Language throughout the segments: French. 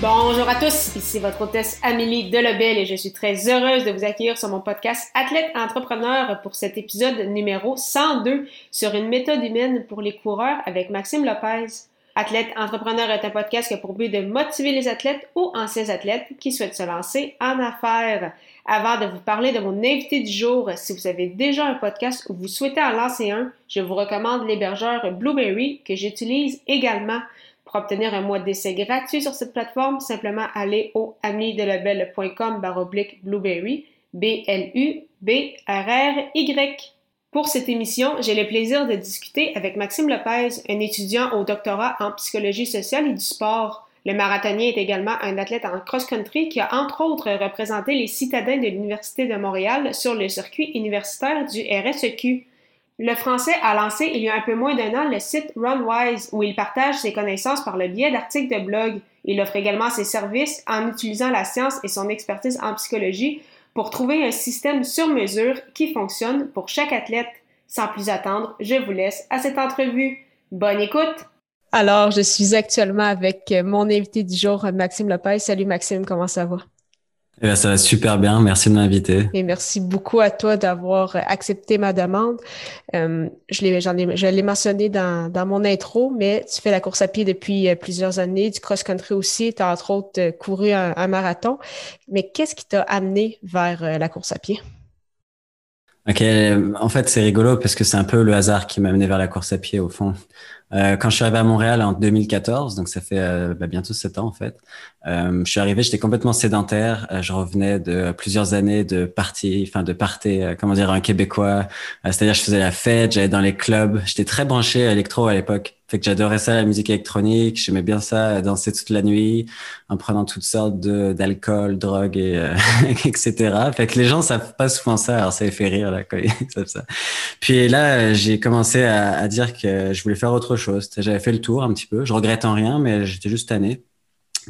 Bonjour à tous, ici votre hôtesse Amélie Delebel et je suis très heureuse de vous accueillir sur mon podcast Athlète Entrepreneur pour cet épisode numéro 102 sur une méthode humaine pour les coureurs avec Maxime Lopez. Athlète Entrepreneur est un podcast qui a pour but de motiver les athlètes ou anciens athlètes qui souhaitent se lancer en affaires. Avant de vous parler de mon invité du jour, si vous avez déjà un podcast ou vous souhaitez en lancer un, je vous recommande l'hébergeur Blueberry que j'utilise également. Pour obtenir un mois d'essai gratuit sur cette plateforme, simplement aller au amidelabel.com baroblique blueberry, B-L-U-B-R-R-Y. Pour cette émission, j'ai le plaisir de discuter avec Maxime Lopez, un étudiant au doctorat en psychologie sociale et du sport. Le marathonien est également un athlète en cross-country qui a entre autres représenté les citadins de l'Université de Montréal sur le circuit universitaire du RSEQ. Le Français a lancé il y a un peu moins d'un an le site Runwise où il partage ses connaissances par le biais d'articles de blog. Il offre également ses services en utilisant la science et son expertise en psychologie pour trouver un système sur mesure qui fonctionne pour chaque athlète. Sans plus attendre, je vous laisse à cette entrevue. Bonne écoute! Alors, je suis actuellement avec mon invité du jour, Maxime Lopez. Salut Maxime, comment ça va? Eh bien, ça va super bien. Merci de m'inviter. Et merci beaucoup à toi d'avoir accepté ma demande. Euh, je l'ai, j'en ai, je l'ai mentionné dans, dans mon intro, mais tu fais la course à pied depuis euh, plusieurs années, du cross-country aussi. Tu as entre autres euh, couru un, un marathon. Mais qu'est-ce qui t'a amené vers la course à pied? Ok, en fait, c'est rigolo parce que c'est un peu le hasard qui m'a amené vers la course à pied au fond. Euh, quand je suis arrivé à Montréal en 2014, donc ça fait euh, bah, bientôt sept ans en fait, euh, je suis arrivé, j'étais complètement sédentaire. Euh, je revenais de plusieurs années de partie, enfin de party, euh, comment dire, un Québécois. C'est-à-dire, je faisais la fête, j'allais dans les clubs. J'étais très branché à électro à l'époque. Fait que j'adorais ça, la musique électronique. J'aimais bien ça, danser toute la nuit, en prenant toutes sortes de d'alcool, drogue et etc. Fait que les gens savent pas souvent ça, alors ça les fait rire là quand ils savent ça. Puis là, j'ai commencé à, à dire que je voulais faire autre J'avais fait le tour un petit peu. Je regrette en rien, mais j'étais juste tanné.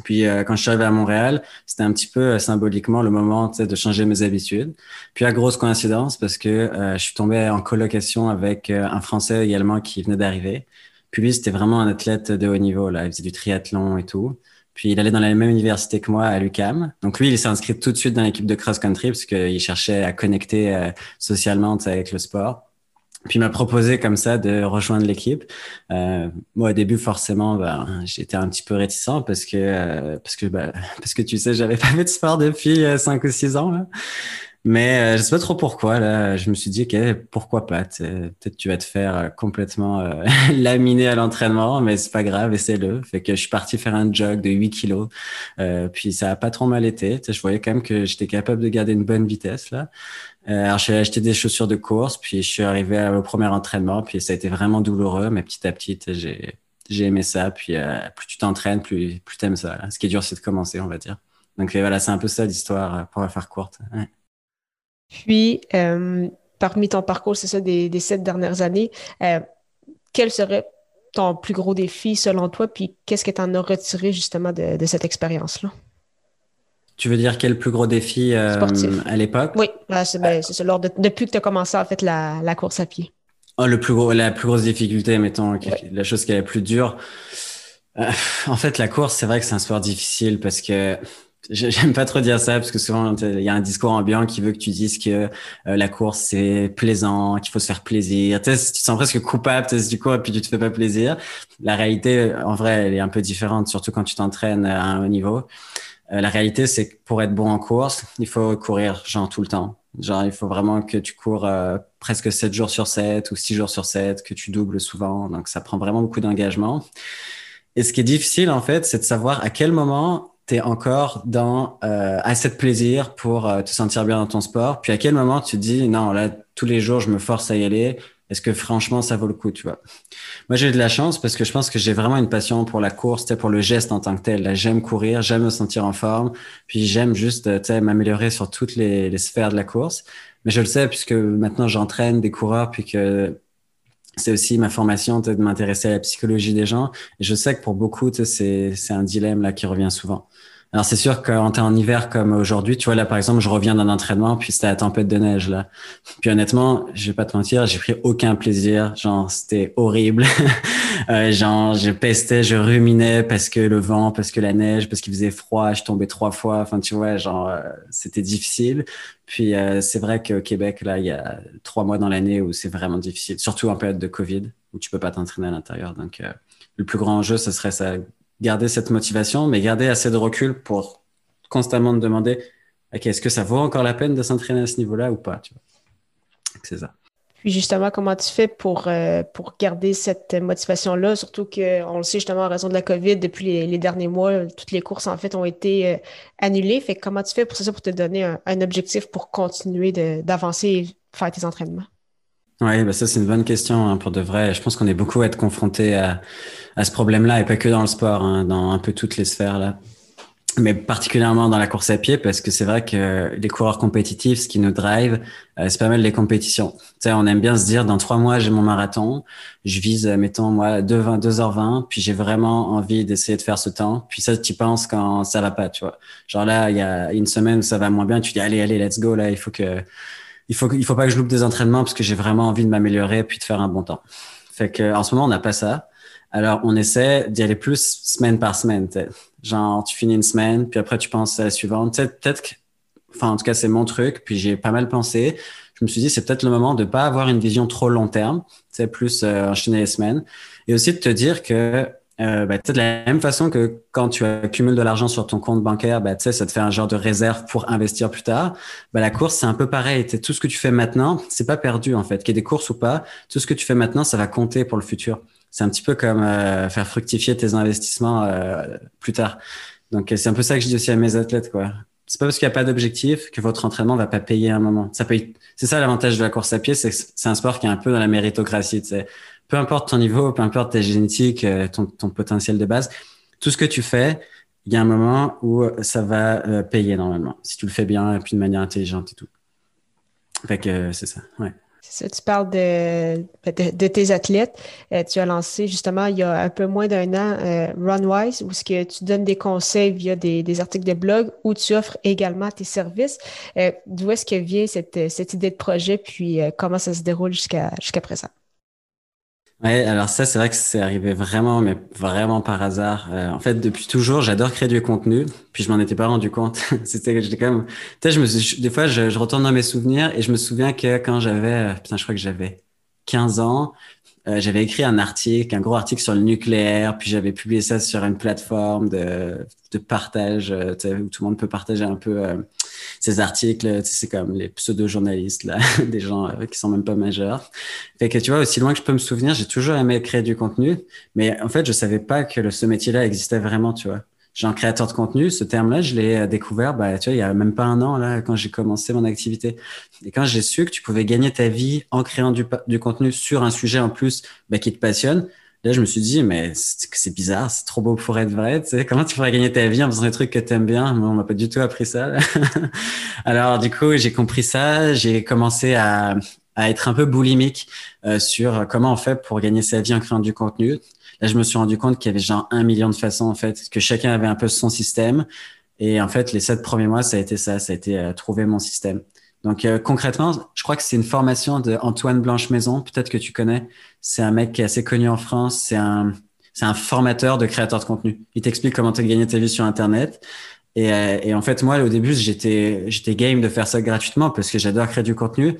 Puis euh, quand je suis arrivé à Montréal, c'était un petit peu euh, symboliquement le moment de changer mes habitudes. Puis à grosse coïncidence parce que euh, je suis tombé en colocation avec un Français également qui venait d'arriver. Puis lui, c'était vraiment un athlète de haut niveau. Là. Il faisait du triathlon et tout. Puis il allait dans la même université que moi à l'UCAM. Donc lui, il s'est inscrit tout de suite dans l'équipe de cross-country parce qu'il cherchait à connecter socialement avec le sport. Puis il m'a proposé comme ça de rejoindre l'équipe. Euh, moi au début forcément, ben, j'étais un petit peu réticent parce que euh, parce que ben, parce que tu sais, j'avais pas fait de sport depuis euh, cinq ou six ans. Là. Mais euh, je sais pas trop pourquoi. Là, je me suis dit, ok, pourquoi pas Peut-être tu vas te faire euh, complètement euh, laminer à l'entraînement, mais c'est pas grave, essaie-le. Fait que je suis parti faire un jog de 8 kilos. Puis ça a pas trop mal été. je voyais quand même que j'étais capable de garder une bonne vitesse là. Euh, alors j'ai acheté des chaussures de course, puis je suis arrivé au premier entraînement, puis ça a été vraiment douloureux, mais petit à petit, j'ai aimé ça. Puis plus tu t'entraînes, plus plus t'aimes ça. Ce qui est dur, c'est de commencer, on va dire. Donc voilà, c'est un peu ça l'histoire pour la faire courte. Puis, euh, parmi ton parcours, c'est ça, des, des, sept dernières années, euh, quel serait ton plus gros défi selon toi? Puis, qu'est-ce que tu en as retiré justement de, de cette expérience-là? Tu veux dire quel plus gros défi euh, à l'époque? Oui, ben, c'est ben, ça. Lors de, depuis que tu as commencé en fait la, la course à pied. Oh, le plus gros, la plus grosse difficulté, mettons, ouais. la chose qui est la plus dure. Euh, en fait, la course, c'est vrai que c'est un sport difficile parce que J'aime pas trop dire ça parce que souvent il y a un discours ambiant qui veut que tu dises que euh, la course c'est plaisant, qu'il faut se faire plaisir. Tu, sais, tu te sens presque coupable du coup et puis tu te fais pas plaisir. La réalité, en vrai, elle est un peu différente, surtout quand tu t'entraînes à un haut niveau. Euh, la réalité, c'est que pour être bon en course, il faut courir genre tout le temps. Genre, il faut vraiment que tu cours euh, presque 7 jours sur 7 ou 6 jours sur 7, que tu doubles souvent. Donc, ça prend vraiment beaucoup d'engagement. Et ce qui est difficile, en fait, c'est de savoir à quel moment tu es encore dans euh, assez de plaisir pour euh, te sentir bien dans ton sport. Puis à quel moment tu te dis non, là, tous les jours, je me force à y aller, est-ce que franchement ça vaut le coup, tu vois? Moi, j'ai eu de la chance parce que je pense que j'ai vraiment une passion pour la course, pour le geste en tant que tel. J'aime courir, j'aime me sentir en forme, puis j'aime juste m'améliorer sur toutes les, les sphères de la course. Mais je le sais puisque maintenant j'entraîne des coureurs, puis que c'est aussi ma formation de m'intéresser à la psychologie des gens. Et je sais que pour beaucoup, c'est un dilemme là qui revient souvent. Alors c'est sûr quand t'es en hiver comme aujourd'hui, tu vois là par exemple, je reviens d'un entraînement puis c'était la tempête de neige là. Puis honnêtement, je vais pas te mentir, j'ai pris aucun plaisir, genre c'était horrible. euh, genre je pestais, je ruminais parce que le vent, parce que la neige, parce qu'il faisait froid, je tombais trois fois, enfin tu vois, genre euh, c'était difficile. Puis euh, c'est vrai qu'au Québec là, il y a trois mois dans l'année où c'est vraiment difficile, surtout en période de Covid où tu peux pas t'entraîner à l'intérieur. Donc euh, le plus grand enjeu, ce serait ça garder cette motivation, mais garder assez de recul pour constamment te demander, est-ce que ça vaut encore la peine de s'entraîner à ce niveau-là ou pas? C'est ça. Puis justement, comment tu fais pour, euh, pour garder cette motivation-là, surtout qu'on le sait justement en raison de la COVID, depuis les, derniers mois, toutes les courses en fait ont été euh, annulées. Fait comment tu fais pour ça, pour te donner un, objectif pour continuer d'avancer et faire tes entraînements? Oui, bah ça c'est une bonne question hein, pour de vrai. Je pense qu'on est beaucoup à être confronté à, à ce problème-là et pas que dans le sport, hein, dans un peu toutes les sphères là. Mais particulièrement dans la course à pied parce que c'est vrai que les coureurs compétitifs, ce qui nous drive, euh, c'est pas mal les compétitions. Tu sais, on aime bien se dire dans trois mois j'ai mon marathon, je vise mettons moi 2 2h20, puis j'ai vraiment envie d'essayer de faire ce temps. Puis ça tu penses quand ça va pas, tu vois. Genre là il y a une semaine où ça va moins bien, tu dis allez allez let's go là, il faut que il faut il faut pas que je loupe des entraînements parce que j'ai vraiment envie de m'améliorer puis de faire un bon temps. Fait que en ce moment on n'a pas ça. Alors on essaie d'y aller plus semaine par semaine. Genre tu finis une semaine puis après tu penses à la suivante. Peut-être que, enfin en tout cas c'est mon truc. Puis j'ai pas mal pensé. Je me suis dit c'est peut-être le moment de pas avoir une vision trop long terme. C'est plus euh, enchaîner les semaines et aussi de te dire que euh, bah, de la même façon que quand tu accumules de l'argent sur ton compte bancaire, bah, ça te fait un genre de réserve pour investir plus tard. Bah, la course, c'est un peu pareil. Tout ce que tu fais maintenant, c'est pas perdu en fait. Qu'il y ait des courses ou pas, tout ce que tu fais maintenant, ça va compter pour le futur. C'est un petit peu comme euh, faire fructifier tes investissements euh, plus tard. Donc c'est un peu ça que je dis aussi à mes athlètes, quoi. C'est pas parce qu'il n'y a pas d'objectif que votre entraînement va pas payer à un moment. Ça. C'est ça l'avantage de la course à pied, c'est c'est un sport qui est un peu dans la méritocratie. sais peu importe ton niveau, peu importe ta génétique, euh, ton, potentiel de base, tout ce que tu fais, il y a un moment où ça va euh, payer normalement, si tu le fais bien et puis de manière intelligente et tout. Fait que euh, c'est ça, ouais. C'est ça, tu parles de, de, tes athlètes. tu as lancé justement il y a un peu moins d'un an Runwise, où ce que tu donnes des conseils via des, des, articles de blog, où tu offres également tes services. D'où est-ce que vient cette, cette idée de projet, puis comment ça se déroule jusqu'à jusqu'à présent? Ouais, alors ça, c'est vrai que c'est arrivé vraiment, mais vraiment par hasard. Euh, en fait, depuis toujours, j'adore créer du contenu, puis je m'en étais pas rendu compte. C'était j'étais quand même, tu sais, je me suis, des fois, je, je, retourne dans mes souvenirs et je me souviens que quand j'avais, euh, putain, je crois que j'avais 15 ans, euh, j'avais écrit un article, un gros article sur le nucléaire, puis j'avais publié ça sur une plateforme de, de partage, où tout le monde peut partager un peu ces articles, c'est comme les pseudo-journalistes, là, des gens euh, qui sont même pas majeurs. Fait que tu vois, aussi loin que je peux me souvenir, j'ai toujours aimé créer du contenu, mais en fait, je savais pas que ce métier-là existait vraiment, tu vois. J'ai un créateur de contenu, ce terme-là, je l'ai euh, découvert, bah, tu vois, il y a même pas un an, là, quand j'ai commencé mon activité. Et quand j'ai su que tu pouvais gagner ta vie en créant du, du contenu sur un sujet en plus bah, qui te passionne, Là, je me suis dit, mais c'est bizarre, c'est trop beau pour être vrai. Tu sais, comment tu pourrais gagner ta vie en faisant des trucs que tu aimes bien? Moi, on m'a pas du tout appris ça. Alors, du coup, j'ai compris ça. J'ai commencé à, à, être un peu boulimique euh, sur comment on fait pour gagner sa vie en créant du contenu. Là, je me suis rendu compte qu'il y avait genre un million de façons, en fait, que chacun avait un peu son système. Et en fait, les sept premiers mois, ça a été ça, ça a été euh, trouver mon système. Donc euh, concrètement, je crois que c'est une formation de Antoine Blanche Maison, peut-être que tu connais. C'est un mec qui est assez connu en France. C'est un c'est un formateur de créateurs de contenu. Il t'explique comment tu gagner ta vie sur Internet. Et, euh, et, en fait, moi, au début, j'étais j'étais game de faire ça gratuitement parce que j'adore créer du contenu.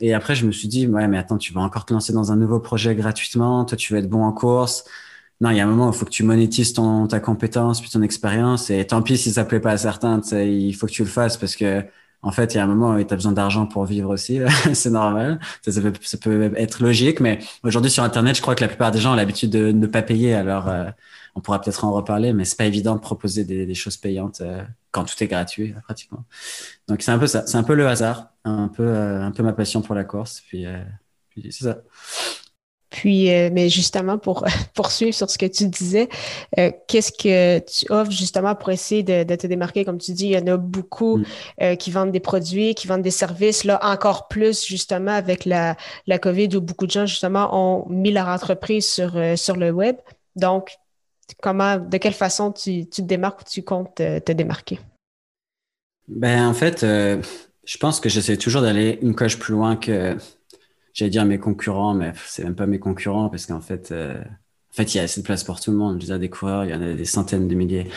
Et après, je me suis dit, ouais, mais attends, tu vas encore te lancer dans un nouveau projet gratuitement. Toi, tu vas être bon en course. Non, il y a un moment où il faut que tu monétises ton ta compétence puis ton expérience. Et tant pis si ça plaît pas à certains, il faut que tu le fasses parce que en fait, il y a un moment où tu as besoin d'argent pour vivre aussi. c'est normal. Ça, peut, être logique, mais aujourd'hui sur Internet, je crois que la plupart des gens ont l'habitude de ne pas payer. Alors, euh, on pourra peut-être en reparler, mais c'est pas évident de proposer des, choses payantes euh, quand tout est gratuit pratiquement. Donc c'est un peu ça. C'est un peu le hasard, un peu, euh, un peu ma passion pour la course. Puis Puis c'est ça. Puis, euh, mais justement, pour poursuivre sur ce que tu disais, euh, qu'est-ce que tu offres justement pour essayer de, te démarquer? Comme tu dis, il y en a beaucoup mm. euh, qui vendent des produits, qui vendent des services, là, encore plus justement avec la, la COVID où beaucoup de gens justement ont mis leur entreprise sur, sur le web. Donc, comment, de quelle façon tu, tu te démarques ou tu comptes te, démarquer? Ben, en fait, je pense que j'essaie toujours d'aller une coche plus loin que j'allais dire mes concurrents, mais c'est même pas mes concurrents parce qu'en fait, euh, en fait, il y a assez de place pour tout le monde. Je veux des coureurs, il y en a des centaines de milliers.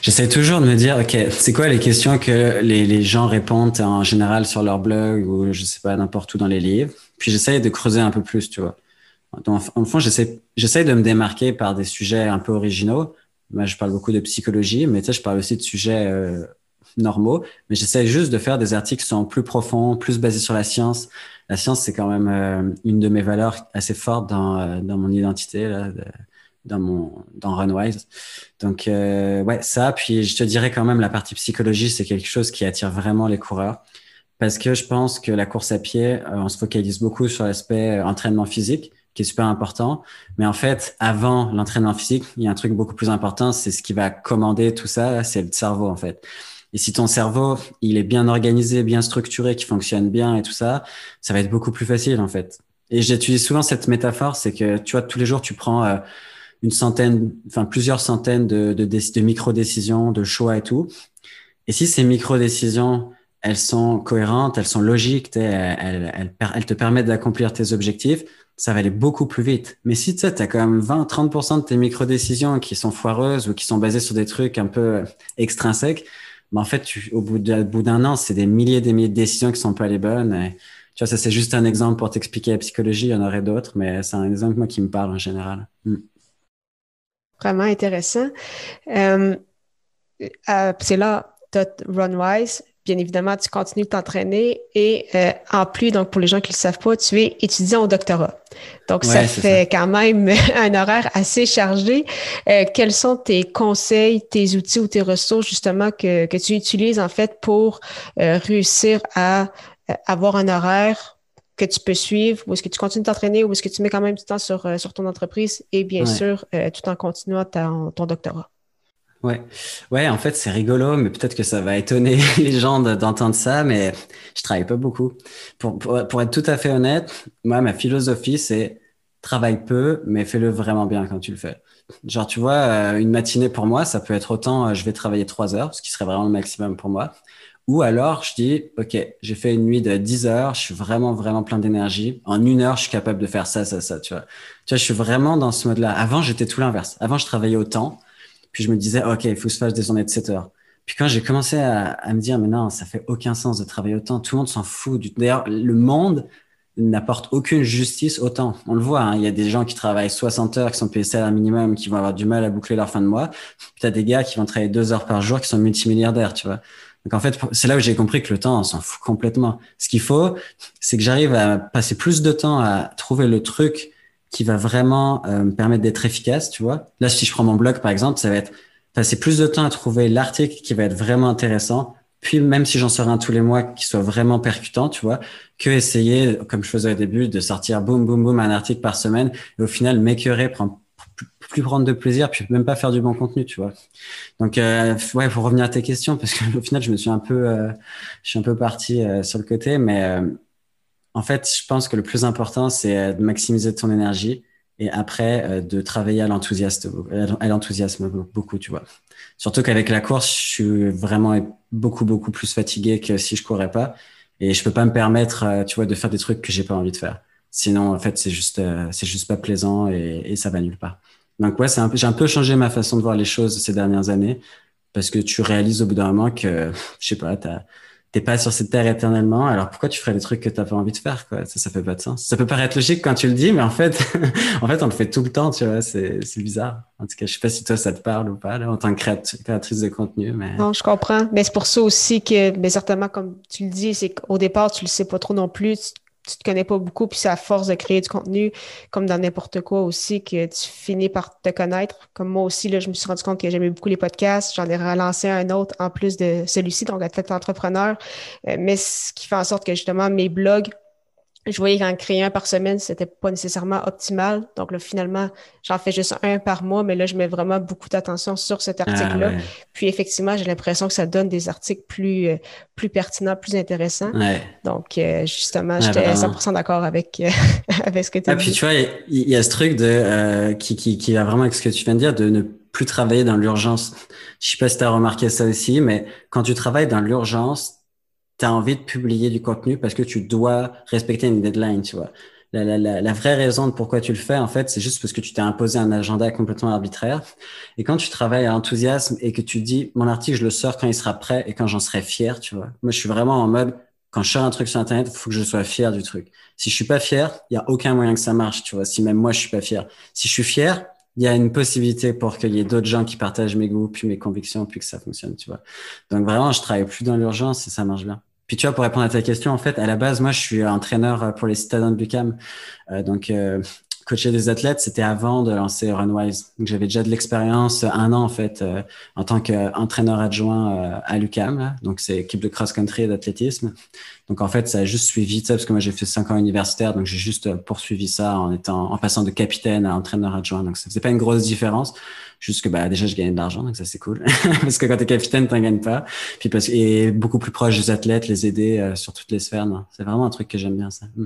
J'essaie toujours de me dire, OK, c'est quoi les questions que les, les gens répondent en général sur leur blog ou je sais pas, n'importe où dans les livres. Puis j'essaie de creuser un peu plus, tu vois. Donc, en fond, j'essaie de me démarquer par des sujets un peu originaux. Moi, je parle beaucoup de psychologie, mais tu sais, je parle aussi de sujets euh, normaux. Mais j'essaie juste de faire des articles qui sont plus profonds, plus basés sur la science, la science, c'est quand même euh, une de mes valeurs assez fortes dans, euh, dans mon identité, là, dans mon dans Runwise. Donc euh, ouais, ça. Puis je te dirais quand même la partie psychologie, c'est quelque chose qui attire vraiment les coureurs parce que je pense que la course à pied, on se focalise beaucoup sur l'aspect entraînement physique qui est super important. Mais en fait, avant l'entraînement physique, il y a un truc beaucoup plus important, c'est ce qui va commander tout ça, c'est le cerveau en fait. Et si ton cerveau, il est bien organisé, bien structuré, qui fonctionne bien et tout ça, ça va être beaucoup plus facile en fait. Et j'utilise souvent cette métaphore, c'est que tu vois, tous les jours, tu prends euh, une centaine, enfin plusieurs centaines de, de, de micro-décisions, de choix et tout. Et si ces micro-décisions, elles sont cohérentes, elles sont logiques, elles, elles, te permettent d'accomplir tes objectifs, ça va aller beaucoup plus vite. Mais si tu sais, as quand même 20-30% de tes micro-décisions qui sont foireuses ou qui sont basées sur des trucs un peu extrinsèques, mais en fait, tu, au bout d'un an, c'est des milliers et des milliers de décisions qui sont pas les bonnes. tu vois, ça, c'est juste un exemple pour t'expliquer la psychologie. Il y en aurait d'autres, mais c'est un exemple, moi, qui me parle en général. Hmm. Vraiment intéressant. Euh, euh, c'est là, tu Runwise bien évidemment, tu continues de t'entraîner et euh, en plus, donc pour les gens qui ne le savent pas, tu es étudiant au doctorat. Donc, ça fait quand même un horaire assez chargé. Euh, quels sont tes conseils, tes outils ou tes ressources justement que, que tu utilises en fait pour euh, réussir à avoir un horaire que tu peux suivre ou est-ce que tu continues de t'entraîner ou est-ce que tu mets quand même du temps sur, sur ton entreprise et bien sûr tout en continuant ton doctorat? Ouais, ouais, en fait, c'est rigolo, mais peut-être que ça va étonner les gens d'entendre ça, mais je travaille pas beaucoup. Pour, pour, être tout à fait honnête, moi, ma philosophie, c'est travaille peu, mais fais-le vraiment bien quand tu le fais. Genre, tu vois, euh, une matinée pour moi, ça peut être autant, euh, je vais travailler trois heures, ce qui serait vraiment le maximum pour moi. Ou alors, je dis, OK, j'ai fait une nuit de 10 heures, je suis vraiment, vraiment plein d'énergie. En une heure, je suis capable de faire ça, ça, ça, tu vois. Tu vois, je suis vraiment dans ce mode-là. Avant, j'étais tout l'inverse. Avant, je travaillais autant. Puis je me disais, OK, il faut que je fasse des journées de 7 heures. Puis quand j'ai commencé à, à, me dire, mais non, ça fait aucun sens de travailler autant, tout le monde s'en fout. D'ailleurs, le monde n'apporte aucune justice autant. On le voit, hein, il y a des gens qui travaillent 60 heures, qui sont payés salaire minimum, qui vont avoir du mal à boucler leur fin de mois. Puis tu as des gars qui vont travailler deux heures par jour, qui sont multimilliardaires, tu vois. Donc en fait, c'est là où j'ai compris que le temps, on s'en fout complètement. Ce qu'il faut, c'est que j'arrive à passer plus de temps à trouver le truc qui va vraiment euh, me permettre d'être efficace, tu vois. Là, si je prends mon blog, par exemple, ça va être passer plus de temps à trouver l'article qui va être vraiment intéressant, puis même si j'en sors un tous les mois qui soit vraiment percutant, tu vois, que essayer, comme je faisais au début, de sortir boum, boum, boum, un article par semaine, et au final, m'écœurer, prendre plus prendre de plaisir, puis même pas faire du bon contenu, tu vois. Donc, euh, ouais, pour revenir à tes questions, parce qu'au final, je me suis un peu, euh, je suis un peu parti euh, sur le côté, mais en fait, je pense que le plus important, c'est euh, de maximiser ton énergie et après euh, de travailler à l'enthousiasme, à l'enthousiasme beaucoup, tu vois. Surtout qu'avec la course, je suis vraiment beaucoup beaucoup plus fatigué que si je courais pas et je peux pas me permettre, euh, tu vois, de faire des trucs que j'ai pas envie de faire. Sinon, en fait, c'est juste c'est juste pas plaisant et, et ça va nulle part. Donc ouais, c'est un j'ai un peu changé ma façon de voir les choses ces dernières années parce que tu réalises au bout d'un moment que je sais pas, t'as t'es pas sur cette terre éternellement, alors pourquoi tu ferais des trucs que t'as pas envie de faire, quoi? Ça, ça fait pas de sens. Ça peut paraître logique quand tu le dis, mais en fait, en fait, on le fait tout le temps, tu vois, c'est, c'est bizarre. En tout cas, je sais pas si toi, ça te parle ou pas, là, en tant que créatrice de contenu, mais. Non, je comprends. Mais c'est pour ça aussi que, mais certainement, comme tu le dis, c'est qu'au départ, tu le sais pas trop non plus tu te connais pas beaucoup, puis c'est à force de créer du contenu, comme dans n'importe quoi aussi, que tu finis par te connaître. Comme moi aussi, là, je me suis rendu compte que j'aimais beaucoup les podcasts. J'en ai relancé un autre en plus de celui-ci, donc à tête entrepreneur. Euh, mais ce qui fait en sorte que justement mes blogs je voyais qu'en créer un par semaine, c'était pas nécessairement optimal. Donc là, finalement, j'en fais juste un par mois, mais là, je mets vraiment beaucoup d'attention sur cet ah, article-là. Puis effectivement, j'ai l'impression que ça donne des articles plus, euh, plus pertinents, plus intéressants. Donc euh, justement, j'étais 100% d'accord avec, euh, avec ce que tu as ah, dit. Puis tu vois, il y, a ce truc de qui, qui, qui va vraiment avec ce que tu viens de dire, de ne plus travailler dans l'urgence. Je sais pas si tu as remarqué ça aussi, mais quand tu travailles dans l'urgence, tu as envie de publier du contenu parce que tu dois respecter une deadline, tu vois. La, la, la, la vraie raison de pourquoi tu le fais, en fait, c'est juste parce que tu t'es imposé un agenda complètement arbitraire. Et quand tu travailles à enthousiasme et que tu dis, mon article, je le sors quand il sera prêt et quand j'en serai fier, tu vois. Moi, je suis vraiment en mode, quand je sors un truc sur Internet, il faut que je sois fier du truc. Si je suis pas fier, il y a aucun moyen que ça marche, tu vois. Si même moi, je suis pas fier. Si je suis fier, il y a une possibilité pour qu'il y ait d'autres gens qui partagent mes goûts, puis mes convictions, puis que ça fonctionne, tu vois. Donc vraiment, je travaille plus dans l'urgence et ça marche bien. Puis tu vois, pour répondre à ta question, en fait, à la base, moi, je suis entraîneur pour les citadins de Bucam. Euh, donc, euh, coacher des athlètes, c'était avant de lancer Runwise. Donc, j'avais déjà de l'expérience, un an, en fait, euh, en tant qu'entraîneur adjoint euh, à l'UCAM. Donc, c'est équipe de cross-country et d'athlétisme. Donc, en fait, ça a juste suivi ça, parce que moi, j'ai fait cinq ans universitaire. Donc, j'ai juste poursuivi ça en étant, en passant de capitaine à entraîneur adjoint. Donc, ça faisait pas une grosse différence. Juste que bah déjà je gagnais de l'argent, donc ça c'est cool. parce que quand t'es capitaine, t'en gagnes pas. Puis parce et beaucoup plus proche des athlètes, les aider euh, sur toutes les sphères. C'est vraiment un truc que j'aime bien ça. Mm.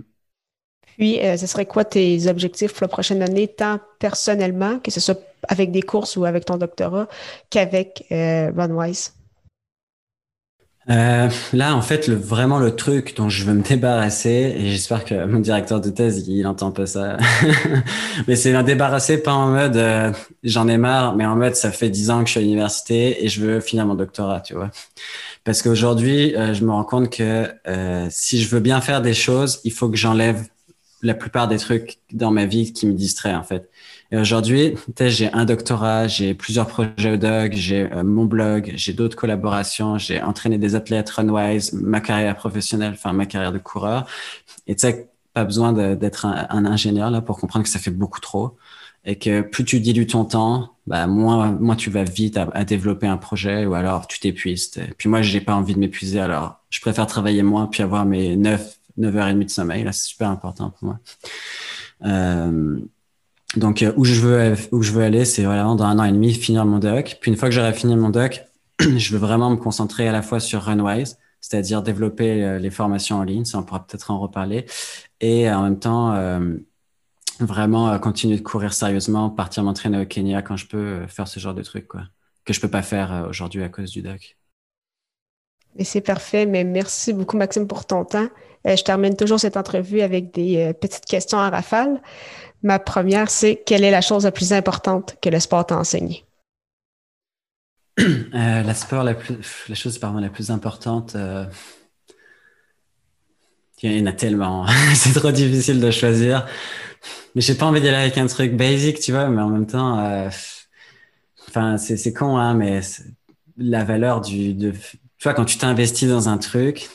Puis, euh, ce serait quoi tes objectifs pour la prochaine année, tant personnellement, que ce soit avec des courses ou avec ton doctorat, qu'avec euh, Runwise? Euh, là, en fait, vraiment le truc dont je veux me débarrasser, et j'espère que mon directeur de thèse, il, entend pas ça, mais c'est un débarrasser pas en mode euh, j'en ai marre, mais en mode ça fait dix ans que je suis à l'université et je veux finir mon doctorat, tu vois. Parce qu'aujourd'hui, je me rends compte que si je veux bien faire des choses, il faut que j'enlève la plupart des trucs dans ma vie qui me distraient, en fait. Et aujourd'hui, j'ai un doctorat, j'ai plusieurs projets au doc, j'ai euh, mon blog, j'ai d'autres collaborations, j'ai entraîné des athlètes Runwise, ma carrière professionnelle, enfin ma carrière de coureur. Et tu sais, pas besoin d'être un, ingénieur là pour comprendre que ça fait beaucoup trop et que plus tu dilues ton temps, bah moins, moins tu vas vite à, développer un projet ou alors tu t'épuises. Puis moi, j'ai pas envie de m'épuiser, alors je préfère travailler moins puis avoir mes 9, 9h30 de sommeil. Là, c'est super important pour moi. Euh, donc euh, où je veux où je veux aller, c'est vraiment dans un an et demi finir mon doc. Puis une fois que j'aurai fini mon doc, je veux vraiment me concentrer à la fois sur Runwise, c'est-à-dire développer euh, les formations en ligne, ça on pourra peut-être en reparler, et en même temps vraiment continuer de courir sérieusement, partir m'entraîner au Kenya quand je peux faire ce genre de trucs quoi, que je peux pas faire aujourd'hui à cause du doc. Et c'est parfait, mais merci beaucoup Maxime pour ton temps. Je termine toujours cette entrevue avec des petites questions à rafale. Ma première, c'est quelle est la chose la plus importante que le sport t'a enseigné? Euh, la sport, la, chose pardon, la plus importante, euh, il y en a tellement. c'est trop difficile de choisir. Mais j'ai pas envie d'y aller avec un truc basic, tu vois, mais en même temps, euh, enfin, c'est con, hein, mais la valeur du, tu vois, quand tu t'investis dans un truc,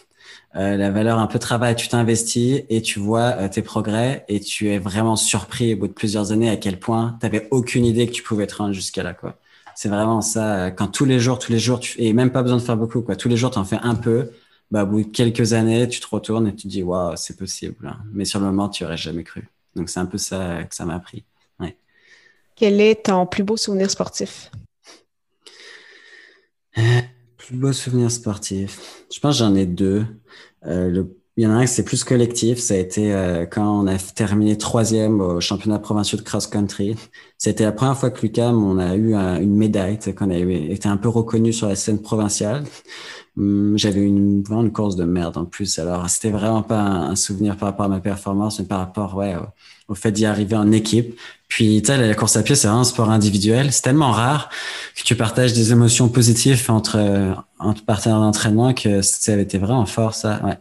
euh, la valeur un peu travail, tu t'investis et tu vois euh, tes progrès et tu es vraiment surpris au bout de plusieurs années à quel point tu n'avais aucune idée que tu pouvais te rendre jusqu'à là quoi. C'est vraiment ça euh, quand tous les jours tous les jours tu et même pas besoin de faire beaucoup quoi. Tous les jours tu en fais un peu, bah au bout de quelques années, tu te retournes et tu te dis waouh, c'est possible. Hein. Mais sur le moment, tu aurais jamais cru. Donc c'est un peu ça que ça m'a appris. Ouais. Quel est ton plus beau souvenir sportif? Plus beau souvenir sportif. Je pense que j'en ai deux. Euh, le, il y en a un qui c'est plus collectif. Ça a été euh, quand on a terminé troisième au championnat provincial de cross-country. C'était la première fois que l'UCAM, on a eu une médaille, qu'on a été un peu reconnu sur la scène provinciale. Hum, j'avais une, vraiment une course de merde en plus. Alors, c'était vraiment pas un, souvenir par rapport à ma performance, mais par rapport ouais, au, fait d'y arriver en équipe. Puis, tu sais, la course à pied, c'est vraiment un sport individuel. C'est tellement rare que tu partages des émotions positives entre, entre partenaires d'entraînement que ça avait été vraiment fort, ça. Ouais.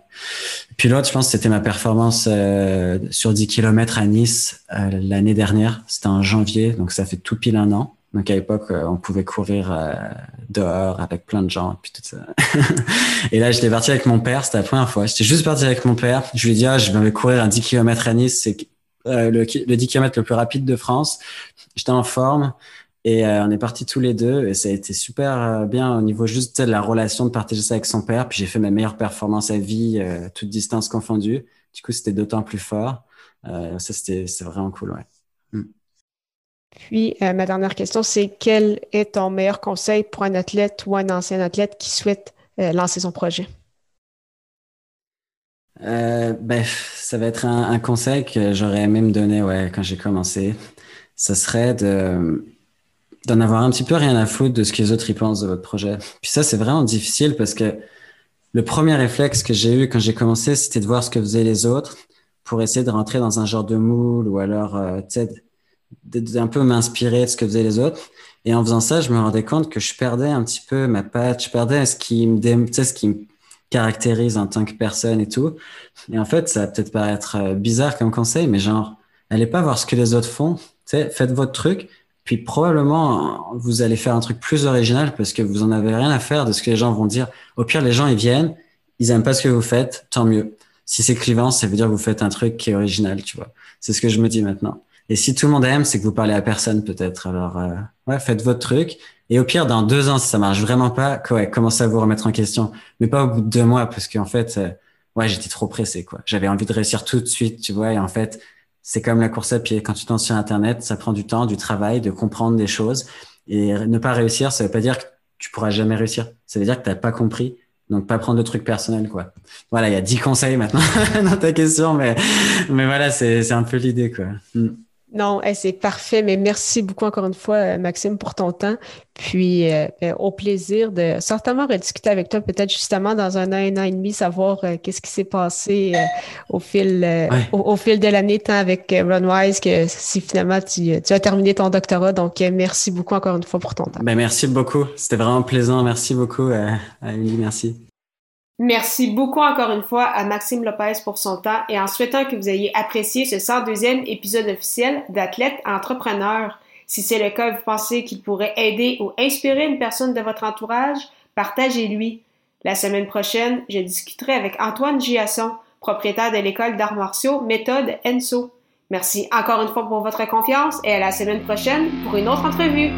Puis l'autre, je pense c'était ma performance euh, sur 10 km à Nice euh, l'année dernière. C'était en janvier, donc ça fait tout pile un an. Donc à l'époque, euh, on pouvait courir euh, dehors avec plein de gens, puis tout ça. et là, j'étais parti avec mon père, c'était la première fois. J'étais juste parti avec mon père. Je lui ai dit, ah, je vais courir un 10 km à Nice, c'est euh, le, le 10 km le plus rapide de France. J'étais en forme. Et on est partis tous les deux et ça a été super bien au niveau juste de la relation de partager ça avec son père. Puis j'ai fait ma meilleure performance à vie, toute distance confondue. Du coup, c'était d'autant plus fort. ça, c'était vraiment cool, ouais. Mm. Puis, ma dernière question, c'est quel est ton meilleur conseil pour un athlète ou un ancien athlète qui souhaite lancer son projet? Euh, ben, ça va être un, conseil que j'aurais même donné ouais, quand j'ai commencé. Ce serait de d'en avoir un petit peu rien à foutre de ce que les autres y pensent de votre projet. Puis ça, c'est vraiment difficile parce que le premier réflexe que j'ai eu quand j'ai commencé, c'était de voir ce que faisaient les autres pour essayer de rentrer dans un genre de moule ou alors, euh, d'un peu m'inspirer de ce que faisaient les autres. Et en faisant ça, je me rendais compte que je perdais un petit peu ma patte, je perdais ce qui me, ce qui me caractérise en tant que personne et tout. Et en fait, ça va peut-être paraître euh, bizarre comme conseil, mais genre, allez pas voir ce que les autres font. Faites votre truc, puis probablement vous allez faire un truc plus original parce que vous en avez rien à faire de ce que les gens vont dire. Au pire, les gens ils viennent, ils aiment pas ce que vous faites, tant mieux. Si c'est clivant, ça veut dire que vous faites un truc qui est original, tu vois. C'est ce que je me dis maintenant. Et si tout le monde aime, c'est que vous parlez à personne peut-être. Alors, euh, ouais, faites votre truc. Et au pire, dans deux ans, si ça marche vraiment pas, ouais, commencez à vous remettre en question. Mais pas au bout de deux mois, parce qu'en fait, euh, ouais, j'étais trop pressé, quoi. J'avais envie de réussir tout de suite, tu vois. Et en fait, c'est comme la course à pied. Quand tu t'en sur Internet, ça prend du temps, du travail, de comprendre des choses. Et ne pas réussir, ça veut pas dire que tu pourras jamais réussir. Ça veut dire que t'as pas compris. Donc, pas prendre de trucs personnels, quoi. Voilà, il y a dix conseils maintenant dans ta question, mais, mais voilà, c'est, c'est un peu l'idée, quoi. Hmm. Non, c'est parfait, mais merci beaucoup encore une fois, euh, Maxime, pour ton temps. Puis euh, ben, au plaisir de certainement rediscuter avec toi, peut-être justement dans un an, un an et demi, savoir euh, qu'est-ce qui s'est passé au fil au, fil de l'année, tant avec Runwise que si finalement tu, as terminé ton doctorat. Donc merci beaucoup encore une fois pour ton temps. Ben, merci beaucoup. C'était vraiment plaisant. Merci beaucoup, à Merci. Merci beaucoup encore une fois à Maxime Lopez pour son temps et en souhaitant que vous ayez apprécié ce 102e épisode officiel d'Athlète Entrepreneur. Si c'est le cas, vous pensez qu'il pourrait aider ou inspirer une personne de votre entourage, partagez-lui. La semaine prochaine, je discuterai avec Antoine Giasson, propriétaire de l'école d'arts martiaux Méthode Enso. Merci encore une fois pour votre confiance et à la semaine prochaine pour une autre entrevue.